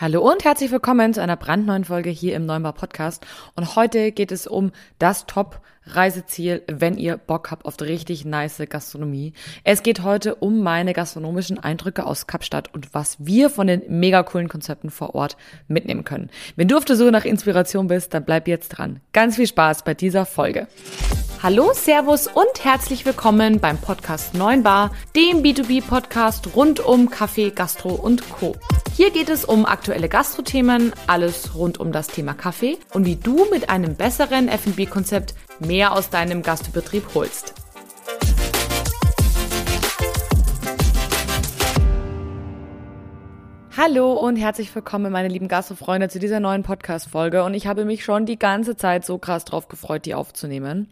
Hallo und herzlich willkommen zu einer brandneuen Folge hier im Neumar Podcast. Und heute geht es um das Top-Reiseziel, wenn ihr Bock habt auf richtig nice Gastronomie. Es geht heute um meine gastronomischen Eindrücke aus Kapstadt und was wir von den mega coolen Konzepten vor Ort mitnehmen können. Wenn du auf der Suche nach Inspiration bist, dann bleib jetzt dran. Ganz viel Spaß bei dieser Folge. Hallo, Servus und herzlich willkommen beim Podcast 9 Bar, dem B2B-Podcast rund um Kaffee, Gastro und Co. Hier geht es um aktuelle Gastrothemen, alles rund um das Thema Kaffee und wie du mit einem besseren F&B-Konzept mehr aus deinem Gastbetrieb holst. Hallo und herzlich willkommen, meine lieben Gastrofreunde, zu dieser neuen Podcast-Folge. Und ich habe mich schon die ganze Zeit so krass drauf gefreut, die aufzunehmen.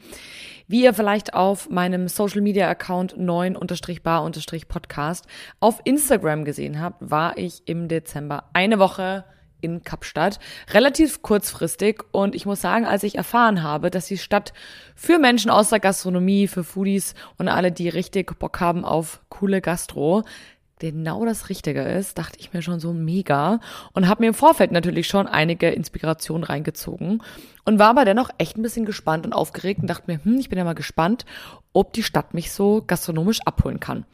Wie ihr vielleicht auf meinem Social Media Account 9-bar-podcast auf Instagram gesehen habt, war ich im Dezember eine Woche in Kapstadt. Relativ kurzfristig und ich muss sagen, als ich erfahren habe, dass die Stadt für Menschen aus der Gastronomie, für Foodies und alle, die richtig Bock haben auf coole Gastro, genau das Richtige ist, dachte ich mir schon so mega und habe mir im Vorfeld natürlich schon einige Inspirationen reingezogen und war aber dennoch echt ein bisschen gespannt und aufgeregt und dachte mir, hm, ich bin ja mal gespannt, ob die Stadt mich so gastronomisch abholen kann.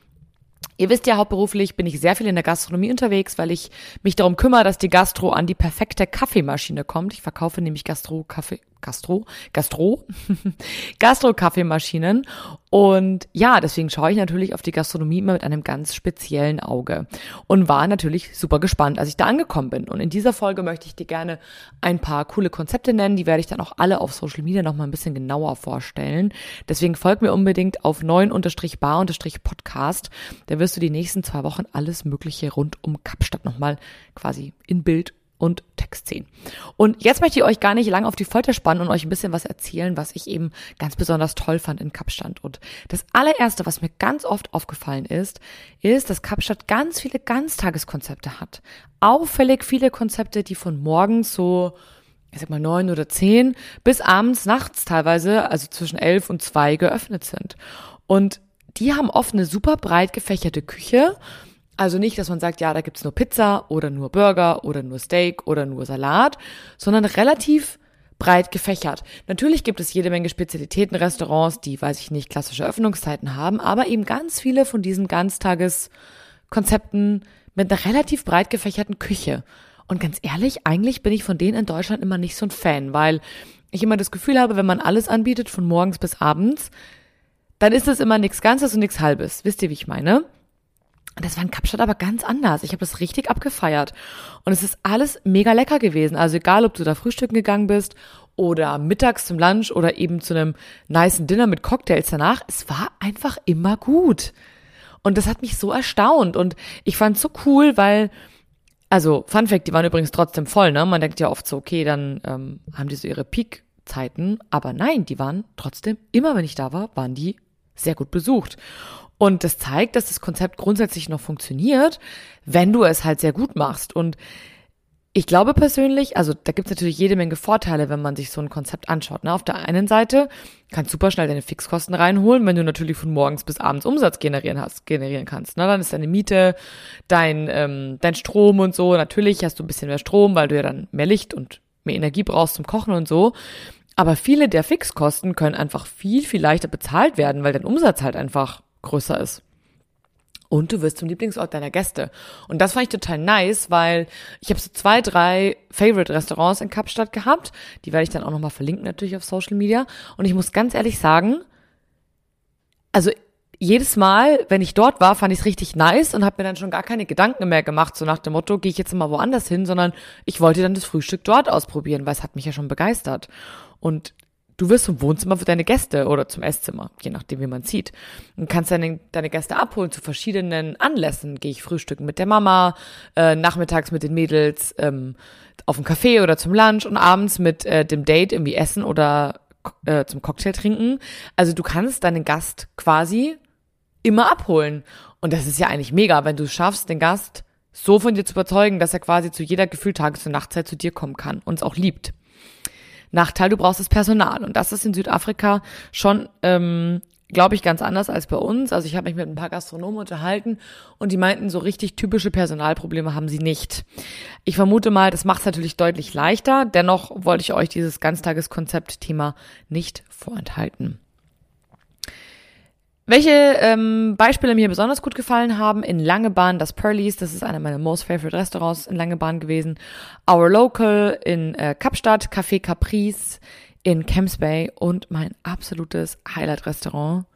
Ihr wisst ja, hauptberuflich bin ich sehr viel in der Gastronomie unterwegs, weil ich mich darum kümmere, dass die Gastro an die perfekte Kaffeemaschine kommt. Ich verkaufe nämlich Gastro, Kaffee, Gastro, Gastro, Gastro-Kaffeemaschinen. Und ja, deswegen schaue ich natürlich auf die Gastronomie immer mit einem ganz speziellen Auge und war natürlich super gespannt, als ich da angekommen bin. Und in dieser Folge möchte ich dir gerne ein paar coole Konzepte nennen. Die werde ich dann auch alle auf Social Media noch mal ein bisschen genauer vorstellen. Deswegen folg mir unbedingt auf 9-bar-podcast. Da wirst du die nächsten zwei Wochen alles Mögliche rund um Kapstadt nochmal quasi in Bild und Text sehen. Und jetzt möchte ich euch gar nicht lang auf die Folter spannen und euch ein bisschen was erzählen, was ich eben ganz besonders toll fand in Kapstadt. Und das allererste, was mir ganz oft aufgefallen ist, ist, dass Kapstadt ganz viele Ganztageskonzepte hat. Auffällig viele Konzepte, die von morgens so ich sag mal neun oder zehn bis abends nachts teilweise, also zwischen elf und zwei geöffnet sind. Und die haben oft eine super breit gefächerte Küche also nicht, dass man sagt, ja, da gibt's nur Pizza oder nur Burger oder nur Steak oder nur Salat, sondern relativ breit gefächert. Natürlich gibt es jede Menge Spezialitätenrestaurants, die, weiß ich nicht, klassische Öffnungszeiten haben, aber eben ganz viele von diesen Ganztageskonzepten mit einer relativ breit gefächerten Küche. Und ganz ehrlich, eigentlich bin ich von denen in Deutschland immer nicht so ein Fan, weil ich immer das Gefühl habe, wenn man alles anbietet, von morgens bis abends, dann ist es immer nichts Ganzes und nichts Halbes. Wisst ihr, wie ich meine? Das war in Kapstadt aber ganz anders. Ich habe das richtig abgefeiert. Und es ist alles mega lecker gewesen. Also egal, ob du da frühstücken gegangen bist oder mittags zum Lunch oder eben zu einem niceen Dinner mit Cocktails danach, es war einfach immer gut. Und das hat mich so erstaunt. Und ich fand es so cool, weil, also Fun Fact, die waren übrigens trotzdem voll, ne? Man denkt ja oft so, okay, dann ähm, haben die so ihre Peak-Zeiten. Aber nein, die waren trotzdem, immer wenn ich da war, waren die sehr gut besucht. Und das zeigt, dass das Konzept grundsätzlich noch funktioniert, wenn du es halt sehr gut machst. Und ich glaube persönlich, also da gibt es natürlich jede Menge Vorteile, wenn man sich so ein Konzept anschaut. Ne? Auf der einen Seite kannst du super schnell deine Fixkosten reinholen, wenn du natürlich von morgens bis abends Umsatz generieren hast, generieren kannst. Ne? Dann ist deine Miete, dein, ähm, dein Strom und so. Natürlich hast du ein bisschen mehr Strom, weil du ja dann mehr Licht und mehr Energie brauchst zum Kochen und so. Aber viele der Fixkosten können einfach viel, viel leichter bezahlt werden, weil dein Umsatz halt einfach größer ist. Und du wirst zum Lieblingsort deiner Gäste. Und das fand ich total nice, weil ich habe so zwei, drei Favorite-Restaurants in Kapstadt gehabt. Die werde ich dann auch nochmal verlinken natürlich auf Social Media. Und ich muss ganz ehrlich sagen, also jedes Mal, wenn ich dort war, fand ich es richtig nice und habe mir dann schon gar keine Gedanken mehr gemacht, so nach dem Motto, gehe ich jetzt mal woanders hin, sondern ich wollte dann das Frühstück dort ausprobieren, weil es hat mich ja schon begeistert. Und Du wirst zum Wohnzimmer für deine Gäste oder zum Esszimmer, je nachdem, wie man zieht. Und kannst deine, deine Gäste abholen zu verschiedenen Anlässen. Gehe ich frühstücken mit der Mama, äh, nachmittags mit den Mädels ähm, auf dem Café oder zum Lunch und abends mit äh, dem Date irgendwie essen oder äh, zum Cocktail trinken. Also du kannst deinen Gast quasi immer abholen. Und das ist ja eigentlich mega, wenn du schaffst, den Gast so von dir zu überzeugen, dass er quasi zu jeder gefühlt Tages- und Nachtzeit zu dir kommen kann und es auch liebt. Nachteil, du brauchst das Personal. Und das ist in Südafrika schon ähm, glaube ich, ganz anders als bei uns. Also ich habe mich mit ein paar Gastronomen unterhalten und die meinten, so richtig typische Personalprobleme haben sie nicht. Ich vermute mal, das macht es natürlich deutlich leichter. Dennoch wollte ich euch dieses Ganztageskonzept-Thema nicht vorenthalten. Welche ähm, Beispiele mir besonders gut gefallen haben, in Langebahn das Pearlies, das ist einer meiner most favorite Restaurants in Langebahn gewesen. Our Local in äh, Kapstadt, Café Caprice in Camps Bay und mein absolutes Highlight-Restaurant.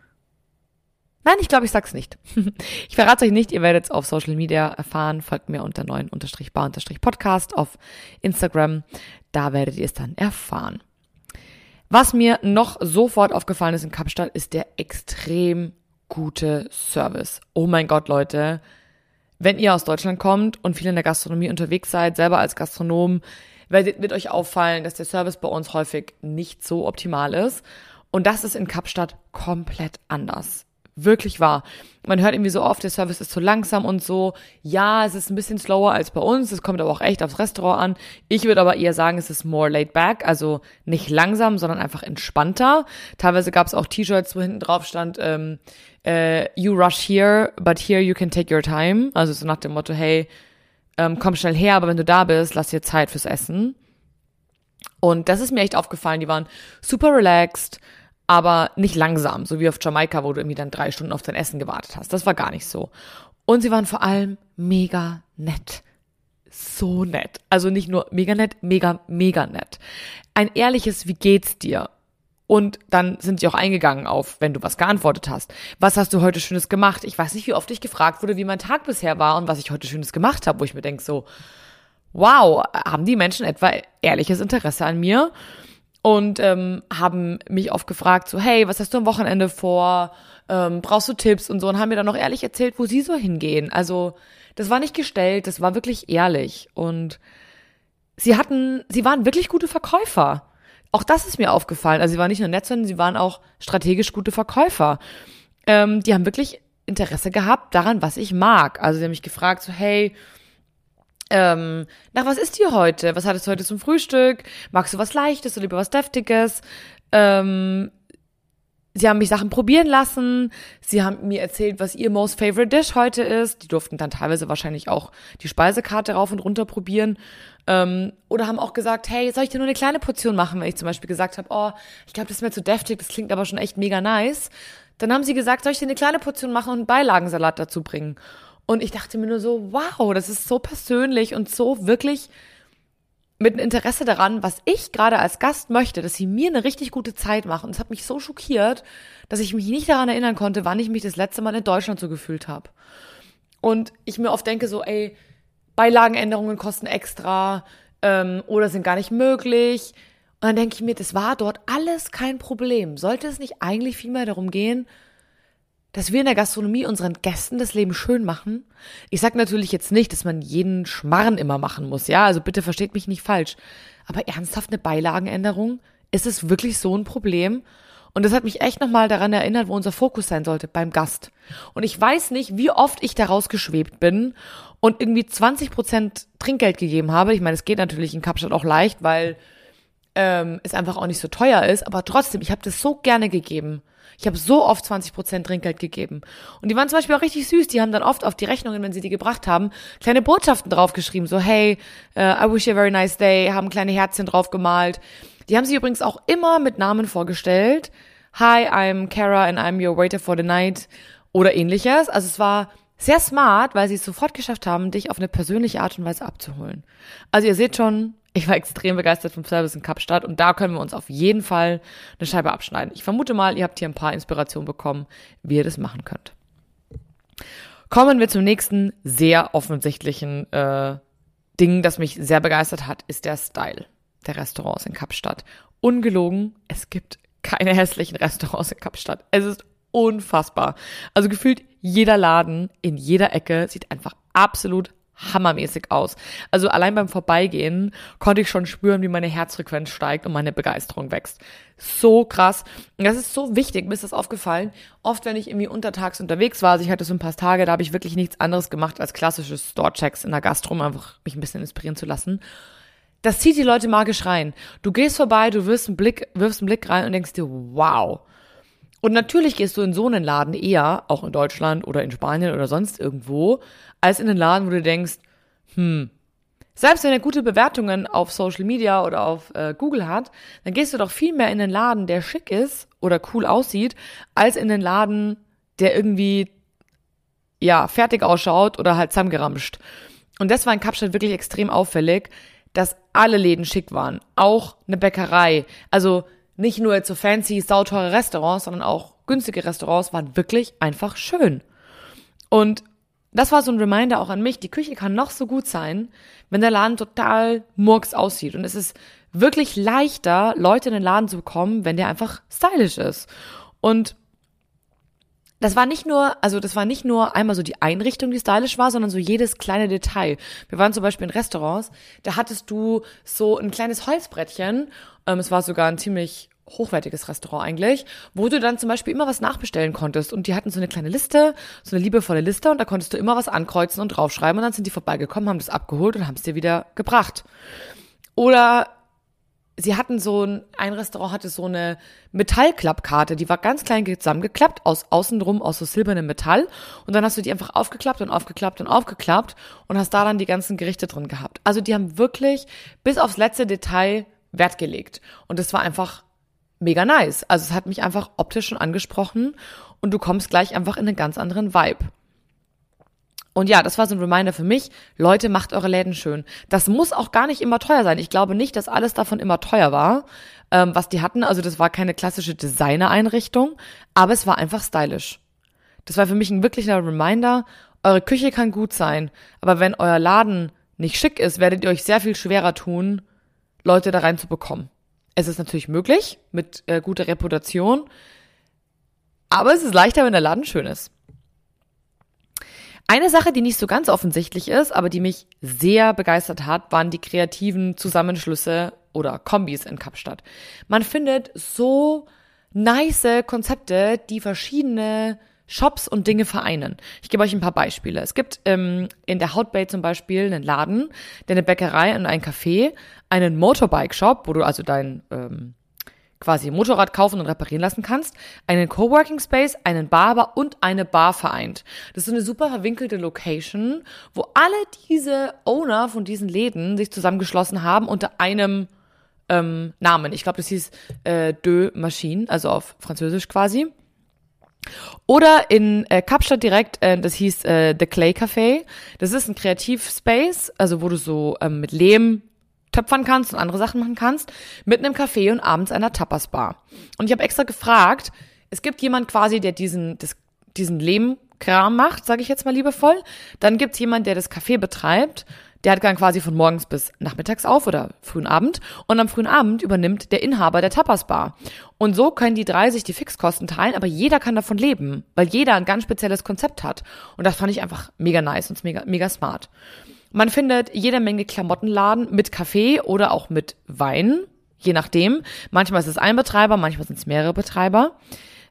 Nein, ich glaube, ich sag's nicht. ich verrate euch nicht, ihr werdet es auf Social Media erfahren. Folgt mir unter neuen bar Podcast auf Instagram. Da werdet ihr es dann erfahren. Was mir noch sofort aufgefallen ist in Kapstadt, ist der extrem gute Service. Oh mein Gott, Leute. Wenn ihr aus Deutschland kommt und viel in der Gastronomie unterwegs seid, selber als Gastronom, wird euch auffallen, dass der Service bei uns häufig nicht so optimal ist. Und das ist in Kapstadt komplett anders. Wirklich wahr. Man hört irgendwie so oft, der Service ist zu langsam und so. Ja, es ist ein bisschen slower als bei uns. Es kommt aber auch echt aufs Restaurant an. Ich würde aber eher sagen, es ist more laid back. Also nicht langsam, sondern einfach entspannter. Teilweise gab es auch T-Shirts, wo hinten drauf stand, ähm, äh, you rush here, but here you can take your time. Also so nach dem Motto, hey, ähm, komm schnell her, aber wenn du da bist, lass dir Zeit fürs Essen. Und das ist mir echt aufgefallen. Die waren super relaxed, aber nicht langsam, so wie auf Jamaika, wo du irgendwie dann drei Stunden auf dein Essen gewartet hast. Das war gar nicht so. Und sie waren vor allem mega nett. So nett. Also nicht nur mega nett, mega, mega nett. Ein ehrliches, wie geht's dir? Und dann sind sie auch eingegangen auf, wenn du was geantwortet hast. Was hast du heute Schönes gemacht? Ich weiß nicht, wie oft ich gefragt wurde, wie mein Tag bisher war und was ich heute Schönes gemacht habe, wo ich mir denke so, wow, haben die Menschen etwa ehrliches Interesse an mir? Und ähm, haben mich oft gefragt, so, hey, was hast du am Wochenende vor? Ähm, brauchst du Tipps und so? Und haben mir dann noch ehrlich erzählt, wo sie so hingehen. Also, das war nicht gestellt, das war wirklich ehrlich. Und sie hatten, sie waren wirklich gute Verkäufer. Auch das ist mir aufgefallen. Also sie waren nicht nur nett, sondern sie waren auch strategisch gute Verkäufer. Ähm, die haben wirklich Interesse gehabt daran, was ich mag. Also sie haben mich gefragt, so, hey, ähm, nach was ist dir heute? Was hattest du heute zum Frühstück? Magst du was Leichtes oder lieber was Deftiges? Ähm, sie haben mich Sachen probieren lassen. Sie haben mir erzählt, was ihr most favorite dish heute ist. Die durften dann teilweise wahrscheinlich auch die Speisekarte rauf und runter probieren. Ähm, oder haben auch gesagt, hey, soll ich dir nur eine kleine Portion machen, wenn ich zum Beispiel gesagt habe, oh, ich glaube, das ist mir zu deftig, das klingt aber schon echt mega nice. Dann haben sie gesagt, soll ich dir eine kleine Portion machen und einen Beilagensalat dazu bringen? Und ich dachte mir nur so, wow, das ist so persönlich und so wirklich mit Interesse daran, was ich gerade als Gast möchte, dass sie mir eine richtig gute Zeit machen. Und es hat mich so schockiert, dass ich mich nicht daran erinnern konnte, wann ich mich das letzte Mal in Deutschland so gefühlt habe. Und ich mir oft denke so, ey, Beilagenänderungen kosten extra ähm, oder sind gar nicht möglich. Und dann denke ich mir, das war dort alles kein Problem. Sollte es nicht eigentlich vielmehr darum gehen, dass wir in der Gastronomie unseren Gästen das Leben schön machen? Ich sage natürlich jetzt nicht, dass man jeden Schmarren immer machen muss, ja, also bitte versteht mich nicht falsch. Aber ernsthaft eine Beilagenänderung? Ist es wirklich so ein Problem? Und das hat mich echt nochmal daran erinnert, wo unser Fokus sein sollte, beim Gast. Und ich weiß nicht, wie oft ich da rausgeschwebt bin und irgendwie 20 Prozent Trinkgeld gegeben habe. Ich meine, es geht natürlich in Kapstadt auch leicht, weil ähm, es einfach auch nicht so teuer ist. Aber trotzdem, ich habe das so gerne gegeben. Ich habe so oft 20 Prozent Trinkgeld gegeben. Und die waren zum Beispiel auch richtig süß. Die haben dann oft auf die Rechnungen, wenn sie die gebracht haben, kleine Botschaften draufgeschrieben. So, hey, uh, I wish you a very nice day. Haben kleine Herzchen drauf gemalt. Die haben sich übrigens auch immer mit Namen vorgestellt. Hi, I'm Kara and I'm your waiter for the night. Oder ähnliches. Also es war sehr smart, weil sie es sofort geschafft haben, dich auf eine persönliche Art und Weise abzuholen. Also ihr seht schon, ich war extrem begeistert vom Service in Kapstadt und da können wir uns auf jeden Fall eine Scheibe abschneiden. Ich vermute mal, ihr habt hier ein paar Inspirationen bekommen, wie ihr das machen könnt. Kommen wir zum nächsten sehr offensichtlichen äh, Ding, das mich sehr begeistert hat, ist der Style der Restaurants in Kapstadt. Ungelogen, es gibt keine hässlichen Restaurants in Kapstadt. Es ist unfassbar. Also gefühlt jeder Laden in jeder Ecke sieht einfach absolut hammermäßig aus. Also allein beim Vorbeigehen konnte ich schon spüren, wie meine Herzfrequenz steigt und meine Begeisterung wächst. So krass. Und das ist so wichtig, mir ist das aufgefallen. Oft, wenn ich irgendwie untertags unterwegs war, also ich hatte so ein paar Tage, da habe ich wirklich nichts anderes gemacht als klassische Store-Checks in der Gastro, um einfach mich ein bisschen inspirieren zu lassen. Das zieht die Leute magisch rein. Du gehst vorbei, du wirfst einen Blick, wirfst einen Blick rein und denkst dir, wow. Und natürlich gehst du in so einen Laden eher, auch in Deutschland oder in Spanien oder sonst irgendwo, als in einen Laden, wo du denkst, hm, selbst wenn er gute Bewertungen auf Social Media oder auf äh, Google hat, dann gehst du doch viel mehr in den Laden, der schick ist oder cool aussieht, als in den Laden, der irgendwie ja fertig ausschaut oder halt zusammengeramscht. Und das war in Kapstadt wirklich extrem auffällig, dass alle Läden schick waren, auch eine Bäckerei. Also nicht nur jetzt so fancy, sauteure Restaurants, sondern auch günstige Restaurants waren wirklich einfach schön. Und das war so ein Reminder auch an mich, die Küche kann noch so gut sein, wenn der Laden total murks aussieht. Und es ist wirklich leichter, Leute in den Laden zu bekommen, wenn der einfach stylisch ist. Und das war nicht nur, also das war nicht nur einmal so die Einrichtung, die stylisch war, sondern so jedes kleine Detail. Wir waren zum Beispiel in Restaurants, da hattest du so ein kleines Holzbrettchen, ähm, es war sogar ein ziemlich hochwertiges Restaurant eigentlich, wo du dann zum Beispiel immer was nachbestellen konntest. Und die hatten so eine kleine Liste, so eine liebevolle Liste und da konntest du immer was ankreuzen und draufschreiben und dann sind die vorbeigekommen, haben das abgeholt und haben es dir wieder gebracht. Oder sie hatten so ein, ein Restaurant hatte so eine Metallklappkarte, die war ganz klein zusammengeklappt, aus außenrum aus so silbernem Metall. Und dann hast du die einfach aufgeklappt und aufgeklappt und aufgeklappt und hast da dann die ganzen Gerichte drin gehabt. Also die haben wirklich bis aufs letzte Detail Wert gelegt. Und es war einfach mega nice. Also es hat mich einfach optisch schon angesprochen und du kommst gleich einfach in einen ganz anderen Vibe. Und ja, das war so ein Reminder für mich. Leute, macht eure Läden schön. Das muss auch gar nicht immer teuer sein. Ich glaube nicht, dass alles davon immer teuer war, ähm, was die hatten. Also das war keine klassische Designer-Einrichtung, aber es war einfach stylisch. Das war für mich ein wirklicher Reminder. Eure Küche kann gut sein, aber wenn euer Laden nicht schick ist, werdet ihr euch sehr viel schwerer tun, Leute da reinzubekommen. Es ist natürlich möglich mit äh, guter Reputation, aber es ist leichter, wenn der Laden schön ist. Eine Sache, die nicht so ganz offensichtlich ist, aber die mich sehr begeistert hat, waren die kreativen Zusammenschlüsse oder Kombis in Kapstadt. Man findet so nice Konzepte, die verschiedene Shops und Dinge vereinen. Ich gebe euch ein paar Beispiele. Es gibt ähm, in der Hautbay zum Beispiel einen Laden, eine Bäckerei und ein Café, einen Motorbike-Shop, wo du also dein ähm, quasi Motorrad kaufen und reparieren lassen kannst, einen Coworking Space, einen Barber und eine Bar vereint. Das ist so eine super verwinkelte Location, wo alle diese Owner von diesen Läden sich zusammengeschlossen haben unter einem ähm, Namen. Ich glaube, das hieß äh, Deux Machines, also auf Französisch quasi. Oder in äh, Kapstadt direkt, äh, das hieß äh, The Clay Café. Das ist ein Kreativspace, also wo du so ähm, mit Lehm töpfern kannst und andere Sachen machen kannst, mit einem Café und abends einer Tapas-Bar. Und ich habe extra gefragt, es gibt jemand quasi, der diesen, das, diesen Lehmkram macht, sage ich jetzt mal liebevoll. Dann gibt's jemand, der das Café betreibt. Der hat dann quasi von morgens bis nachmittags auf oder frühen Abend. Und am frühen Abend übernimmt der Inhaber der Tapas-Bar. Und so können die drei sich die Fixkosten teilen, aber jeder kann davon leben, weil jeder ein ganz spezielles Konzept hat. Und das fand ich einfach mega nice und mega, mega smart. Man findet jede Menge Klamottenladen mit Kaffee oder auch mit Wein, je nachdem. Manchmal ist es ein Betreiber, manchmal sind es mehrere Betreiber.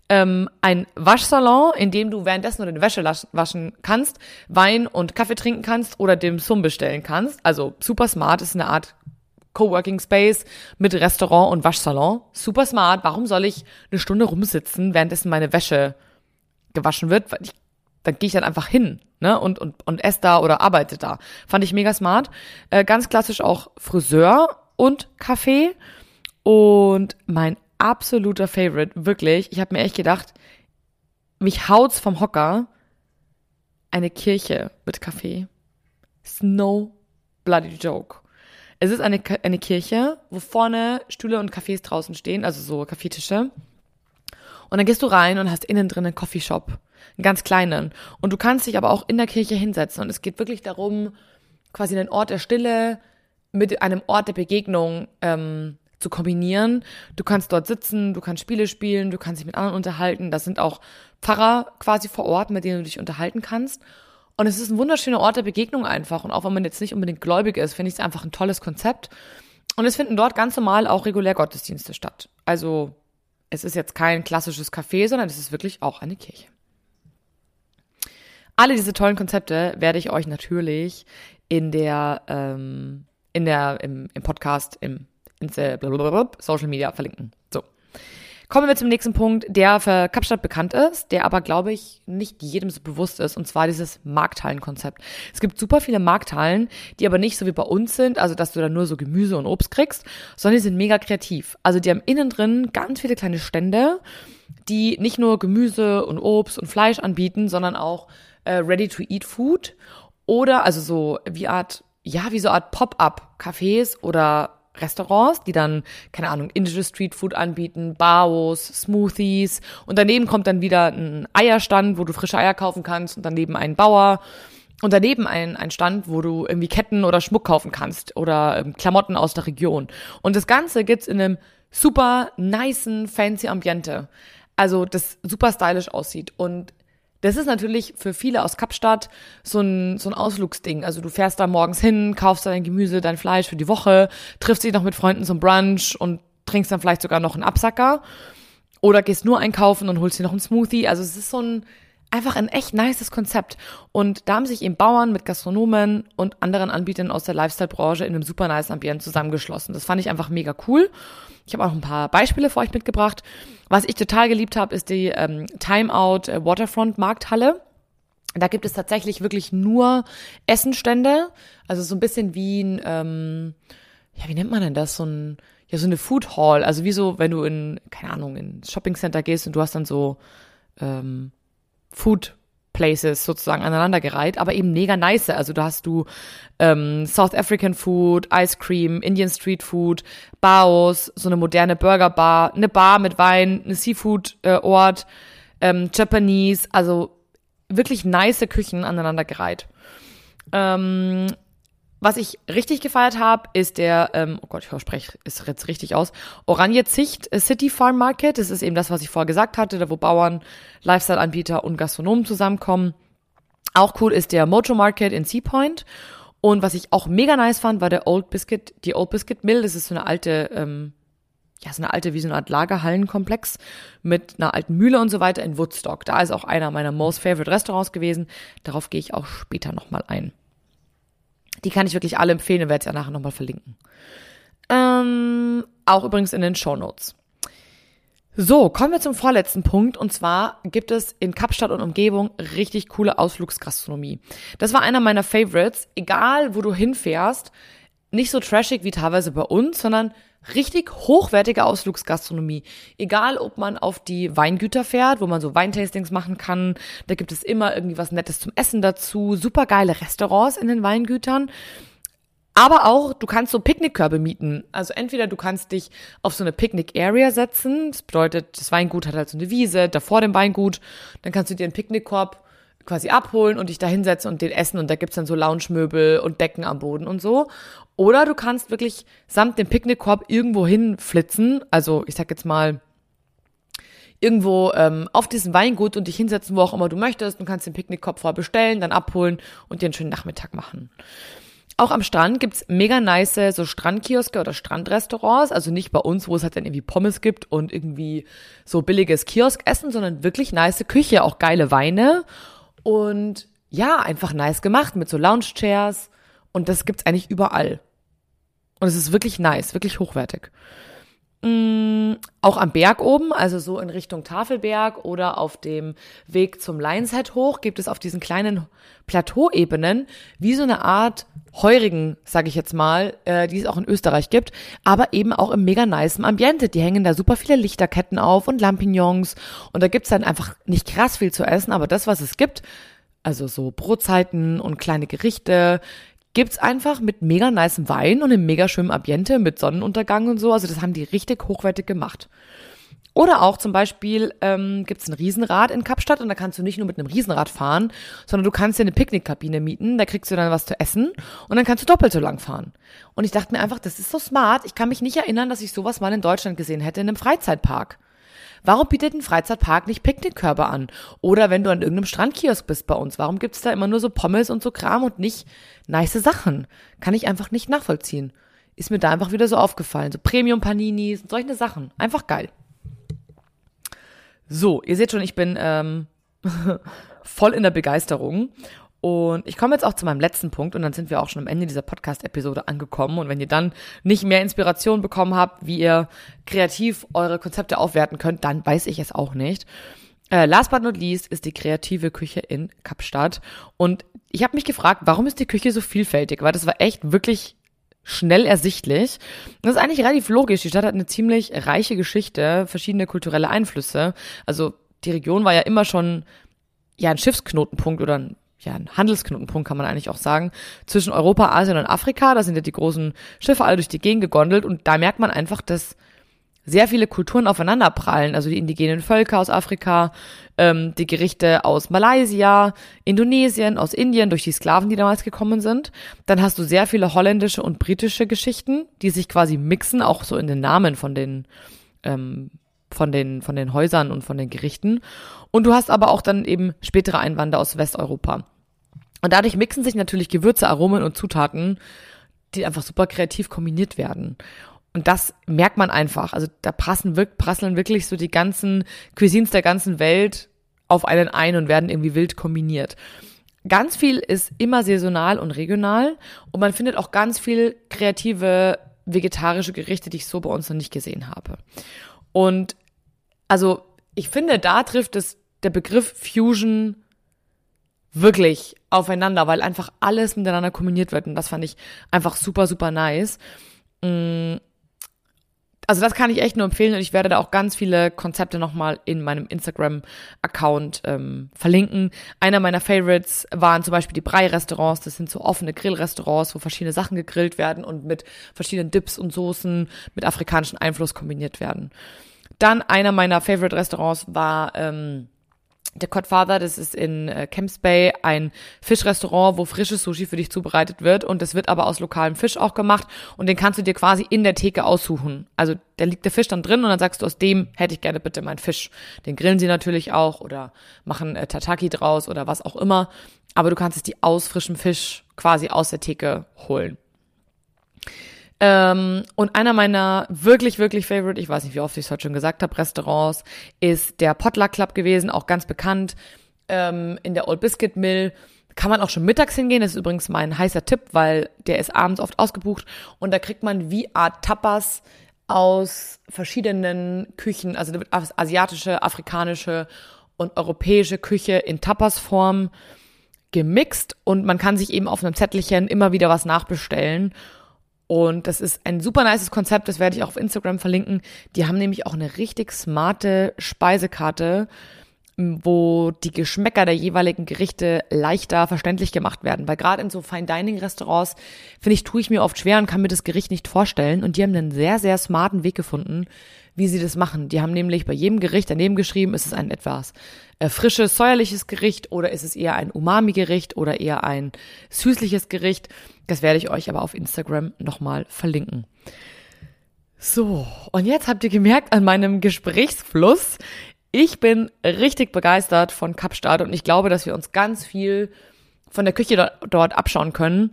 Ähm, ein Waschsalon, in dem du währenddessen nur deine Wäsche waschen kannst, Wein und Kaffee trinken kannst oder dem Sum bestellen kannst. Also super smart, ist eine Art Coworking Space mit Restaurant und Waschsalon. Super smart. Warum soll ich eine Stunde rumsitzen, währenddessen meine Wäsche gewaschen wird? Ich dann gehe ich dann einfach hin ne, und, und, und esse da oder arbeite da. Fand ich mega smart. Äh, ganz klassisch auch Friseur und Café. Und mein absoluter Favorite, wirklich, ich habe mir echt gedacht, mich haut's vom Hocker, eine Kirche mit Kaffee. Snow bloody joke. Es ist eine, eine Kirche, wo vorne Stühle und Cafés draußen stehen, also so Kaffeetische. Und dann gehst du rein und hast innen drin einen Coffeeshop einen ganz kleinen. Und du kannst dich aber auch in der Kirche hinsetzen. Und es geht wirklich darum, quasi einen Ort der Stille mit einem Ort der Begegnung ähm, zu kombinieren. Du kannst dort sitzen, du kannst Spiele spielen, du kannst dich mit anderen unterhalten. Das sind auch Pfarrer quasi vor Ort, mit denen du dich unterhalten kannst. Und es ist ein wunderschöner Ort der Begegnung einfach. Und auch wenn man jetzt nicht unbedingt gläubig ist, finde ich es einfach ein tolles Konzept. Und es finden dort ganz normal auch regulär Gottesdienste statt. Also es ist jetzt kein klassisches Café, sondern es ist wirklich auch eine Kirche. Alle diese tollen Konzepte werde ich euch natürlich in der, ähm, in der, im, im Podcast, im, in Social Media verlinken. So. Kommen wir zum nächsten Punkt, der für Kapstadt bekannt ist, der aber, glaube ich, nicht jedem so bewusst ist, und zwar dieses Markthallenkonzept. Es gibt super viele Markthallen, die aber nicht so wie bei uns sind, also dass du da nur so Gemüse und Obst kriegst, sondern die sind mega kreativ. Also die haben innen drin ganz viele kleine Stände, die nicht nur Gemüse und Obst und Fleisch anbieten, sondern auch äh, Ready-to-Eat-Food oder also so wie Art, ja, wie so Art Pop-up-Cafés oder Restaurants, die dann, keine Ahnung, indische Streetfood anbieten, Baos, Smoothies und daneben kommt dann wieder ein Eierstand, wo du frische Eier kaufen kannst und daneben ein Bauer und daneben ein, ein Stand, wo du irgendwie Ketten oder Schmuck kaufen kannst oder ähm, Klamotten aus der Region. Und das Ganze gibt's in einem super nicen, fancy Ambiente. Also das super stylisch aussieht und das ist natürlich für viele aus Kapstadt so ein, so ein Ausflugsding. Also du fährst da morgens hin, kaufst dein Gemüse, dein Fleisch für die Woche, triffst dich noch mit Freunden zum Brunch und trinkst dann vielleicht sogar noch einen Absacker. Oder gehst nur einkaufen und holst dir noch einen Smoothie. Also es ist so ein, einfach ein echt nices Konzept. Und da haben sich eben Bauern mit Gastronomen und anderen Anbietern aus der Lifestyle-Branche in einem super nice Ambiente zusammengeschlossen. Das fand ich einfach mega cool. Ich habe auch ein paar Beispiele für euch mitgebracht. Was ich total geliebt habe, ist die ähm, Timeout äh, Waterfront Markthalle. Da gibt es tatsächlich wirklich nur Essenstände, also so ein bisschen wie ein, ähm, ja, wie nennt man denn das? So ein, ja, so eine Food Hall. Also wie so, wenn du in, keine Ahnung, in Shopping Center gehst und du hast dann so ähm, Food Places sozusagen aneinandergereiht, aber eben mega nice. Also da hast du ähm, South African Food, Ice Cream, Indian Street Food, Baos, so eine moderne Burger Bar, eine Bar mit Wein, eine Seafood äh, Ort, ähm, Japanese, also wirklich nice Küchen aneinandergereiht. Ähm, was ich richtig gefeiert habe, ist der, ähm, oh Gott, ich spreche es jetzt richtig aus, Oranje Zicht äh, City Farm Market. Das ist eben das, was ich vorher gesagt hatte, da wo Bauern, Lifestyle-Anbieter und Gastronomen zusammenkommen. Auch cool ist der Mojo Market in Sea Point. Und was ich auch mega nice fand, war der Old Biscuit, die Old Biscuit Mill. Das ist so eine alte, ähm, ja, so eine alte, wie so eine Art Lagerhallenkomplex mit einer alten Mühle und so weiter in Woodstock. Da ist auch einer meiner most favorite Restaurants gewesen. Darauf gehe ich auch später nochmal ein. Die kann ich wirklich alle empfehlen und werde es ja nachher nochmal verlinken. Ähm, auch übrigens in den Show Notes. So, kommen wir zum vorletzten Punkt. Und zwar gibt es in Kapstadt und Umgebung richtig coole Ausflugsgastronomie. Das war einer meiner Favorites. Egal, wo du hinfährst, nicht so trashig wie teilweise bei uns, sondern richtig hochwertige Ausflugsgastronomie. Egal, ob man auf die Weingüter fährt, wo man so Weintastings machen kann, da gibt es immer irgendwie was Nettes zum Essen dazu, super geile Restaurants in den Weingütern. Aber auch, du kannst so Picknickkörbe mieten. Also entweder du kannst dich auf so eine Picknick-Area setzen. Das bedeutet, das Weingut hat halt so eine Wiese, da vor dem Weingut. Dann kannst du dir einen Picknickkorb quasi abholen und dich da hinsetzen und den essen und da gibt's dann so Lounge-Möbel und Decken am Boden und so. Oder du kannst wirklich samt dem Picknickkorb irgendwo hinflitzen, also ich sag jetzt mal irgendwo ähm, auf diesem Weingut und dich hinsetzen, wo auch immer du möchtest. Du kannst den Picknickkorb vorher bestellen, dann abholen und dir einen schönen Nachmittag machen. Auch am Strand gibt's mega nice so Strandkioske oder Strandrestaurants. Also nicht bei uns, wo es halt dann irgendwie Pommes gibt und irgendwie so billiges Kioskessen, sondern wirklich nice Küche, auch geile Weine. Und ja, einfach nice gemacht mit so Lounge-Chairs. Und das gibt's eigentlich überall. Und es ist wirklich nice, wirklich hochwertig. Auch am Berg oben, also so in Richtung Tafelberg oder auf dem Weg zum Lionshead hoch, gibt es auf diesen kleinen Plateauebenen wie so eine Art Heurigen, sage ich jetzt mal, äh, die es auch in Österreich gibt, aber eben auch im mega nice Ambiente. Die hängen da super viele Lichterketten auf und Lampignons und da gibt's dann einfach nicht krass viel zu essen, aber das, was es gibt, also so Brotzeiten und kleine Gerichte, gibt's einfach mit mega nicem Wein und einem mega schönen Ambiente mit Sonnenuntergang und so. Also das haben die richtig hochwertig gemacht. Oder auch zum Beispiel ähm, gibt ein Riesenrad in Kapstadt und da kannst du nicht nur mit einem Riesenrad fahren, sondern du kannst dir eine Picknickkabine mieten, da kriegst du dann was zu essen und dann kannst du doppelt so lang fahren. Und ich dachte mir einfach, das ist so smart. Ich kann mich nicht erinnern, dass ich sowas mal in Deutschland gesehen hätte in einem Freizeitpark. Warum bietet ein Freizeitpark nicht Picknickkörbe an? Oder wenn du an irgendeinem Strandkiosk bist bei uns, warum gibt's da immer nur so Pommes und so Kram und nicht nice Sachen? Kann ich einfach nicht nachvollziehen. Ist mir da einfach wieder so aufgefallen. So Premium-Paninis und solche Sachen. Einfach geil. So, ihr seht schon, ich bin ähm, voll in der Begeisterung. Und ich komme jetzt auch zu meinem letzten Punkt und dann sind wir auch schon am Ende dieser Podcast-Episode angekommen. Und wenn ihr dann nicht mehr Inspiration bekommen habt, wie ihr kreativ eure Konzepte aufwerten könnt, dann weiß ich es auch nicht. Äh, last but not least ist die kreative Küche in Kapstadt. Und ich habe mich gefragt, warum ist die Küche so vielfältig? Weil das war echt wirklich schnell ersichtlich. Das ist eigentlich relativ logisch. Die Stadt hat eine ziemlich reiche Geschichte, verschiedene kulturelle Einflüsse. Also die Region war ja immer schon ja ein Schiffsknotenpunkt oder ein ja, ein Handelsknotenpunkt kann man eigentlich auch sagen, zwischen Europa, Asien und Afrika. Da sind ja die großen Schiffe alle durch die Gegend gegondelt und da merkt man einfach, dass sehr viele Kulturen aufeinander prallen. Also die indigenen Völker aus Afrika, ähm, die Gerichte aus Malaysia, Indonesien, aus Indien, durch die Sklaven, die damals gekommen sind. Dann hast du sehr viele holländische und britische Geschichten, die sich quasi mixen, auch so in den Namen von den ähm, von den, von den Häusern und von den Gerichten. Und du hast aber auch dann eben spätere Einwanderer aus Westeuropa. Und dadurch mixen sich natürlich Gewürze, Aromen und Zutaten, die einfach super kreativ kombiniert werden. Und das merkt man einfach. Also da passen, prasseln wirklich so die ganzen Cuisines der ganzen Welt auf einen ein und werden irgendwie wild kombiniert. Ganz viel ist immer saisonal und regional und man findet auch ganz viel kreative vegetarische Gerichte, die ich so bei uns noch nicht gesehen habe. Und also ich finde, da trifft es der Begriff Fusion wirklich aufeinander, weil einfach alles miteinander kombiniert wird. Und das fand ich einfach super, super nice. Mm. Also das kann ich echt nur empfehlen und ich werde da auch ganz viele Konzepte nochmal in meinem Instagram-Account ähm, verlinken. Einer meiner Favorites waren zum Beispiel die Brei-Restaurants. Das sind so offene Grillrestaurants, wo verschiedene Sachen gegrillt werden und mit verschiedenen Dips und Soßen mit afrikanischem Einfluss kombiniert werden. Dann einer meiner Favorite Restaurants war ähm, der Codfather, das ist in äh, Camps Bay ein Fischrestaurant, wo frisches Sushi für dich zubereitet wird und das wird aber aus lokalem Fisch auch gemacht und den kannst du dir quasi in der Theke aussuchen. Also da liegt der Fisch dann drin und dann sagst du, aus dem hätte ich gerne bitte meinen Fisch. Den grillen sie natürlich auch oder machen äh, Tataki draus oder was auch immer, aber du kannst es die aus frischem Fisch quasi aus der Theke holen. Ähm, und einer meiner wirklich, wirklich favorite, ich weiß nicht, wie oft ich es heute schon gesagt habe, Restaurants, ist der Potluck Club gewesen, auch ganz bekannt ähm, in der Old Biscuit Mill. Kann man auch schon mittags hingehen. Das ist übrigens mein heißer Tipp, weil der ist abends oft ausgebucht. Und da kriegt man wie Art Tapas aus verschiedenen Küchen, also asiatische, afrikanische und europäische Küche in Tapas-Form gemixt und man kann sich eben auf einem Zettelchen immer wieder was nachbestellen. Und das ist ein super nices Konzept, das werde ich auch auf Instagram verlinken. Die haben nämlich auch eine richtig smarte Speisekarte, wo die Geschmäcker der jeweiligen Gerichte leichter verständlich gemacht werden. Weil gerade in so Fine Dining Restaurants, finde ich, tue ich mir oft schwer und kann mir das Gericht nicht vorstellen. Und die haben einen sehr, sehr smarten Weg gefunden, wie sie das machen. Die haben nämlich bei jedem Gericht daneben geschrieben, ist es ein etwas äh, frisches, säuerliches Gericht oder ist es eher ein Umami-Gericht oder eher ein süßliches Gericht. Das werde ich euch aber auf Instagram nochmal verlinken. So, und jetzt habt ihr gemerkt an meinem Gesprächsfluss, ich bin richtig begeistert von Kapstadt und ich glaube, dass wir uns ganz viel von der Küche dort, dort abschauen können.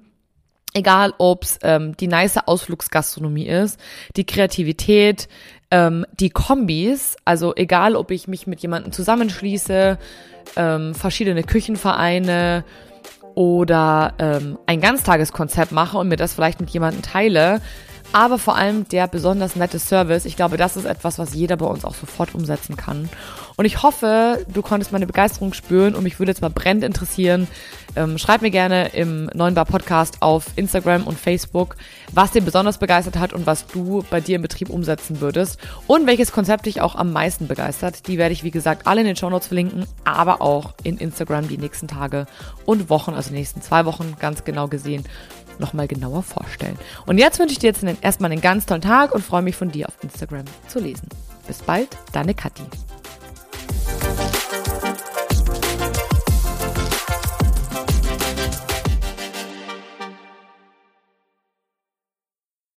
Egal, ob's ähm, die nice Ausflugsgastronomie ist, die Kreativität, ähm, die Kombis, also egal, ob ich mich mit jemandem zusammenschließe, ähm, verschiedene Küchenvereine oder ähm, ein Ganztageskonzept mache und mir das vielleicht mit jemandem teile, aber vor allem der besonders nette Service. Ich glaube, das ist etwas, was jeder bei uns auch sofort umsetzen kann. Und ich hoffe, du konntest meine Begeisterung spüren und mich würde jetzt mal brennend interessieren. Ähm, schreib mir gerne im neuen Bar Podcast auf Instagram und Facebook, was dir besonders begeistert hat und was du bei dir im Betrieb umsetzen würdest und welches Konzept dich auch am meisten begeistert. Die werde ich, wie gesagt, alle in den Show Notes verlinken, aber auch in Instagram die nächsten Tage und Wochen, also die nächsten zwei Wochen ganz genau gesehen, nochmal genauer vorstellen. Und jetzt wünsche ich dir jetzt erstmal einen ganz tollen Tag und freue mich von dir auf Instagram zu lesen. Bis bald, deine Kathi.